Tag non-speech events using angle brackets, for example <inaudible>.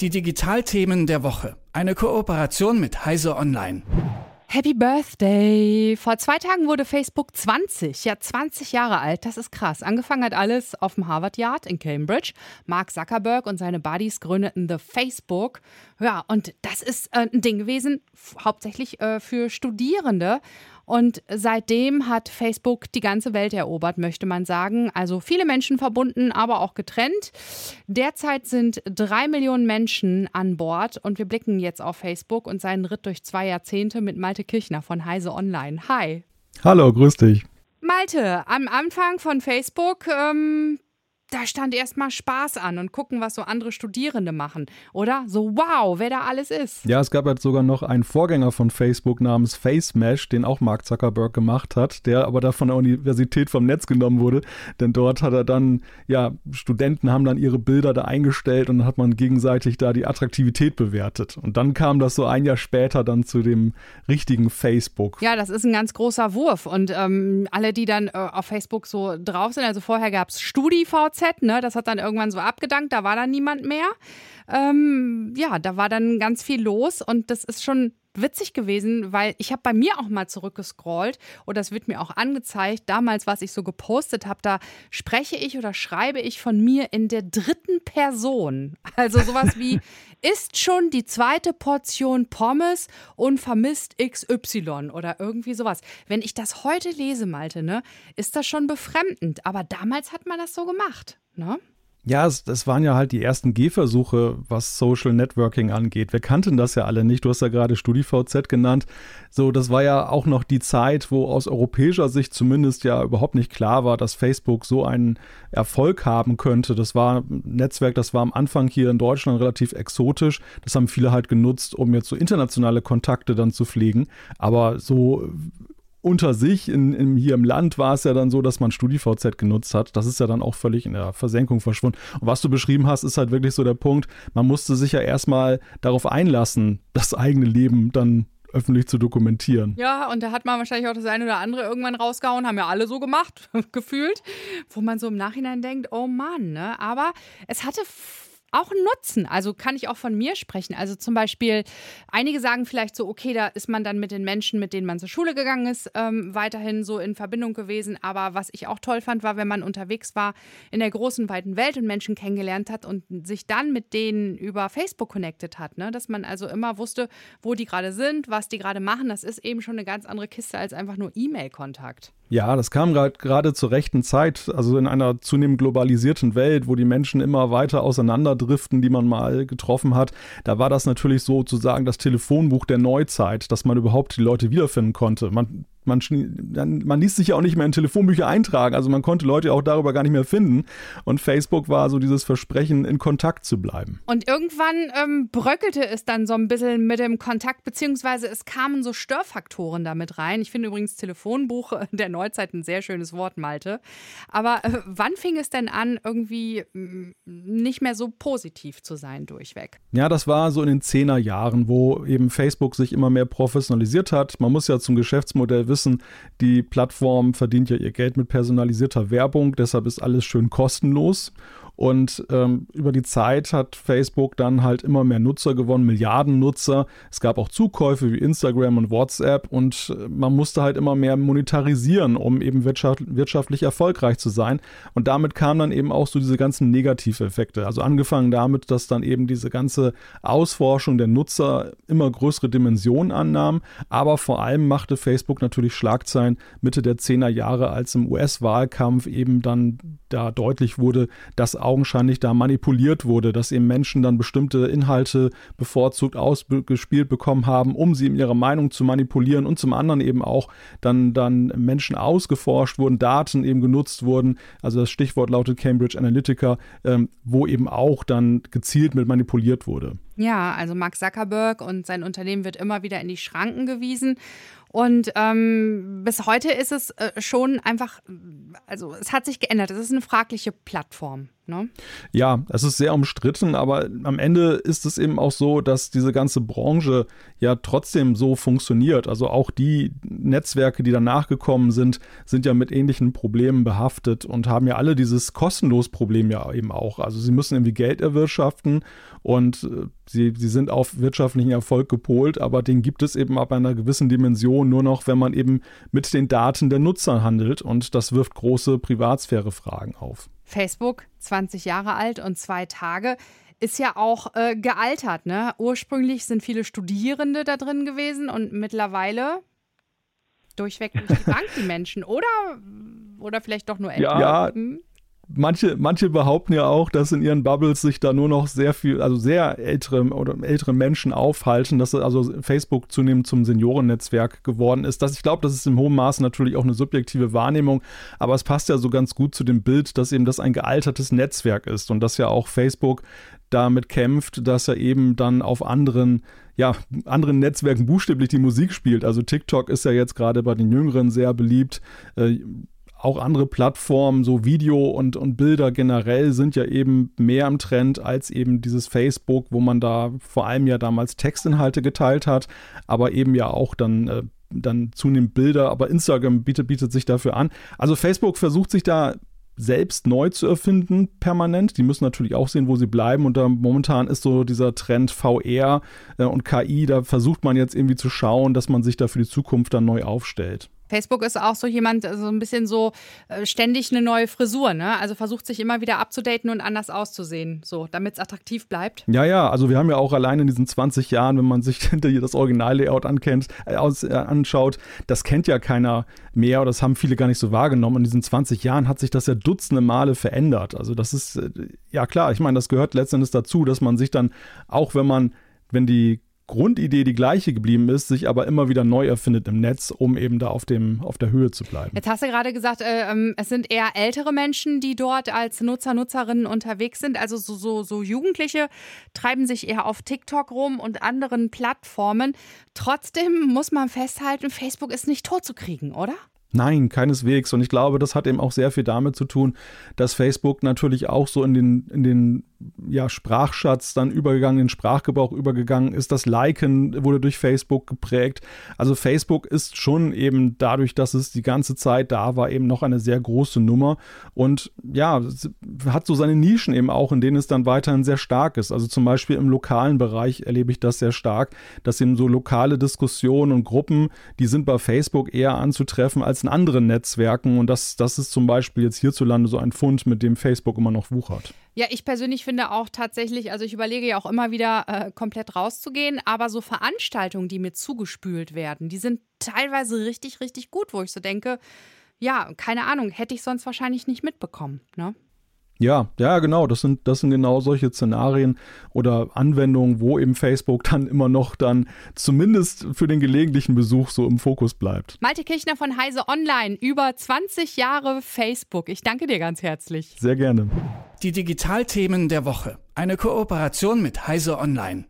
Die Digitalthemen der Woche. Eine Kooperation mit Heise Online. Happy Birthday! Vor zwei Tagen wurde Facebook 20, ja 20 Jahre alt. Das ist krass. Angefangen hat alles auf dem Harvard Yard in Cambridge. Mark Zuckerberg und seine Buddies gründeten The Facebook. Ja, und das ist äh, ein Ding gewesen, hauptsächlich äh, für Studierende. Und seitdem hat Facebook die ganze Welt erobert, möchte man sagen. Also viele Menschen verbunden, aber auch getrennt. Derzeit sind drei Millionen Menschen an Bord und wir blicken jetzt auf Facebook und seinen Ritt durch zwei Jahrzehnte mit Malte Kirchner von Heise Online. Hi. Hallo, grüß dich. Malte, am Anfang von Facebook ähm, da stand erstmal Spaß an und gucken, was so andere Studierende machen, oder? So, wow, wer da alles ist. Ja, es gab jetzt sogar noch einen Vorgänger von Facebook namens FaceMesh, den auch Mark Zuckerberg gemacht hat, der aber da von der Universität vom Netz genommen wurde, denn dort hat er dann, ja, Studenten haben dann ihre Bilder da eingestellt und dann hat man gegenseitig da die Attraktivität bewertet. Und dann kam das so ein Jahr später dann zu dem richtigen Facebook. Ja, das ist ein ganz großer Wurf und ähm, alle, die dann äh, auf Facebook so drauf sind, also vorher gab es StudiVZ, ne? Das hat dann irgendwann so abgedankt, da war dann niemand mehr. Ähm, ja, da war dann ganz viel los und das ist schon witzig gewesen, weil ich habe bei mir auch mal zurückgescrollt oder es wird mir auch angezeigt, damals, was ich so gepostet habe, da spreche ich oder schreibe ich von mir in der dritten Person. Also sowas wie <laughs> ist schon die zweite Portion Pommes und vermisst XY oder irgendwie sowas. Wenn ich das heute lese, Malte, ne, ist das schon befremdend, aber damals hat man das so gemacht, ne? Ja, es, das waren ja halt die ersten Gehversuche, was Social Networking angeht. Wir kannten das ja alle nicht. Du hast ja gerade StudiVZ genannt. So, das war ja auch noch die Zeit, wo aus europäischer Sicht zumindest ja überhaupt nicht klar war, dass Facebook so einen Erfolg haben könnte. Das war ein Netzwerk, das war am Anfang hier in Deutschland relativ exotisch. Das haben viele halt genutzt, um jetzt so internationale Kontakte dann zu pflegen. Aber so unter sich, in, in, hier im Land war es ja dann so, dass man StudiVZ genutzt hat. Das ist ja dann auch völlig in der Versenkung verschwunden. Und was du beschrieben hast, ist halt wirklich so der Punkt, man musste sich ja erstmal darauf einlassen, das eigene Leben dann öffentlich zu dokumentieren. Ja, und da hat man wahrscheinlich auch das eine oder andere irgendwann rausgehauen, haben ja alle so gemacht, <laughs> gefühlt, wo man so im Nachhinein denkt, oh Mann, ne? Aber es hatte auch einen Nutzen. Also kann ich auch von mir sprechen. Also zum Beispiel, einige sagen vielleicht so, okay, da ist man dann mit den Menschen, mit denen man zur Schule gegangen ist, ähm, weiterhin so in Verbindung gewesen. Aber was ich auch toll fand, war, wenn man unterwegs war in der großen, weiten Welt und Menschen kennengelernt hat und sich dann mit denen über Facebook connected hat. Ne? Dass man also immer wusste, wo die gerade sind, was die gerade machen. Das ist eben schon eine ganz andere Kiste als einfach nur E-Mail-Kontakt. Ja, das kam gerade zur rechten Zeit, also in einer zunehmend globalisierten Welt, wo die Menschen immer weiter auseinanderdriften, die man mal getroffen hat. Da war das natürlich sozusagen das Telefonbuch der Neuzeit, dass man überhaupt die Leute wiederfinden konnte. Man man, man ließ sich ja auch nicht mehr in Telefonbücher eintragen, also man konnte Leute auch darüber gar nicht mehr finden. Und Facebook war so dieses Versprechen, in Kontakt zu bleiben. Und irgendwann ähm, bröckelte es dann so ein bisschen mit dem Kontakt, beziehungsweise es kamen so Störfaktoren damit rein. Ich finde übrigens Telefonbuch der Neuzeit ein sehr schönes Wort, Malte. Aber äh, wann fing es denn an, irgendwie mm, nicht mehr so positiv zu sein durchweg? Ja, das war so in den Zehnerjahren, wo eben Facebook sich immer mehr professionalisiert hat. Man muss ja zum Geschäftsmodell wissen, wissen, die Plattform verdient ja ihr Geld mit personalisierter Werbung, deshalb ist alles schön kostenlos. Und ähm, über die Zeit hat Facebook dann halt immer mehr Nutzer gewonnen, Milliarden Nutzer. Es gab auch Zukäufe wie Instagram und WhatsApp und äh, man musste halt immer mehr monetarisieren, um eben wirtschaft wirtschaftlich erfolgreich zu sein. Und damit kamen dann eben auch so diese ganzen Negativeffekte. Also angefangen damit, dass dann eben diese ganze Ausforschung der Nutzer immer größere Dimensionen annahm. Aber vor allem machte Facebook natürlich Schlagzeilen Mitte der 10er Jahre, als im US-Wahlkampf eben dann da deutlich wurde, dass augenscheinlich da manipuliert wurde, dass eben Menschen dann bestimmte Inhalte bevorzugt ausgespielt bekommen haben, um sie in ihrer Meinung zu manipulieren und zum anderen eben auch dann, dann Menschen ausgeforscht wurden, Daten eben genutzt wurden. Also das Stichwort lautet Cambridge Analytica, ähm, wo eben auch dann gezielt mit manipuliert wurde. Ja, also Mark Zuckerberg und sein Unternehmen wird immer wieder in die Schranken gewiesen. Und ähm, bis heute ist es äh, schon einfach, also es hat sich geändert. Es ist eine fragliche Plattform. Ne? Ja, es ist sehr umstritten, aber am Ende ist es eben auch so, dass diese ganze Branche ja trotzdem so funktioniert. Also auch die Netzwerke, die danach gekommen sind, sind ja mit ähnlichen Problemen behaftet und haben ja alle dieses kostenlos Problem ja eben auch. Also sie müssen irgendwie Geld erwirtschaften und äh, sie, sie sind auf wirtschaftlichen Erfolg gepolt, aber den gibt es eben ab einer gewissen Dimension nur noch, wenn man eben mit den Daten der Nutzer handelt und das wirft große Privatsphärefragen auf. Facebook, 20 Jahre alt und zwei Tage, ist ja auch äh, gealtert. Ne? Ursprünglich sind viele Studierende da drin gewesen und mittlerweile durchweg durch die <laughs> Bank die Menschen. Oder, oder vielleicht doch nur älter. Ja, hm? Manche, manche behaupten ja auch, dass in ihren Bubbles sich da nur noch sehr viel, also sehr ältere oder ältere Menschen aufhalten, dass also Facebook zunehmend zum Seniorennetzwerk geworden ist. Das, ich glaube, das ist im hohen Maße natürlich auch eine subjektive Wahrnehmung, aber es passt ja so ganz gut zu dem Bild, dass eben das ein gealtertes Netzwerk ist und dass ja auch Facebook damit kämpft, dass er eben dann auf anderen ja, anderen Netzwerken buchstäblich die Musik spielt. Also TikTok ist ja jetzt gerade bei den Jüngeren sehr beliebt. Auch andere Plattformen, so Video und, und Bilder generell sind ja eben mehr im Trend als eben dieses Facebook, wo man da vor allem ja damals Textinhalte geteilt hat, aber eben ja auch dann, äh, dann zunehmend Bilder, aber Instagram bietet, bietet sich dafür an. Also Facebook versucht sich da selbst neu zu erfinden, permanent. Die müssen natürlich auch sehen, wo sie bleiben. Und da momentan ist so dieser Trend VR äh, und KI, da versucht man jetzt irgendwie zu schauen, dass man sich da für die Zukunft dann neu aufstellt. Facebook ist auch so jemand, so ein bisschen so äh, ständig eine neue Frisur, ne? Also versucht sich immer wieder abzudaten und anders auszusehen, so, damit es attraktiv bleibt. Ja, ja, also wir haben ja auch allein in diesen 20 Jahren, wenn man sich <laughs> das Original-Layout äh, äh, anschaut, das kennt ja keiner mehr oder das haben viele gar nicht so wahrgenommen. In diesen 20 Jahren hat sich das ja dutzende Male verändert. Also das ist, äh, ja klar, ich meine, das gehört letztendlich dazu, dass man sich dann, auch wenn man wenn die Grundidee die gleiche geblieben ist, sich aber immer wieder neu erfindet im Netz, um eben da auf, dem, auf der Höhe zu bleiben. Jetzt hast du gerade gesagt, äh, ähm, es sind eher ältere Menschen, die dort als Nutzer, Nutzerinnen unterwegs sind. Also so, so, so Jugendliche treiben sich eher auf TikTok rum und anderen Plattformen. Trotzdem muss man festhalten, Facebook ist nicht totzukriegen, oder? Nein, keineswegs. Und ich glaube, das hat eben auch sehr viel damit zu tun, dass Facebook natürlich auch so in den, in den ja, Sprachschatz dann übergegangen, in Sprachgebrauch übergegangen ist. Das Liken wurde durch Facebook geprägt. Also Facebook ist schon eben dadurch, dass es die ganze Zeit da war, eben noch eine sehr große Nummer. Und ja, hat so seine Nischen eben auch, in denen es dann weiterhin sehr stark ist. Also zum Beispiel im lokalen Bereich erlebe ich das sehr stark, dass eben so lokale Diskussionen und Gruppen, die sind bei Facebook eher anzutreffen als in anderen Netzwerken. Und das, das ist zum Beispiel jetzt hierzulande so ein Fund, mit dem Facebook immer noch wuchert. Ja, ich persönlich finde auch tatsächlich, also ich überlege ja auch immer wieder äh, komplett rauszugehen, aber so Veranstaltungen, die mir zugespült werden, die sind teilweise richtig, richtig gut, wo ich so denke, ja, keine Ahnung, hätte ich sonst wahrscheinlich nicht mitbekommen. Ne? Ja, ja, genau. Das sind, das sind genau solche Szenarien oder Anwendungen, wo eben Facebook dann immer noch dann zumindest für den gelegentlichen Besuch so im Fokus bleibt. Malte Kirchner von Heise Online, über 20 Jahre Facebook. Ich danke dir ganz herzlich. Sehr gerne. Die Digitalthemen der Woche. Eine Kooperation mit Heise Online.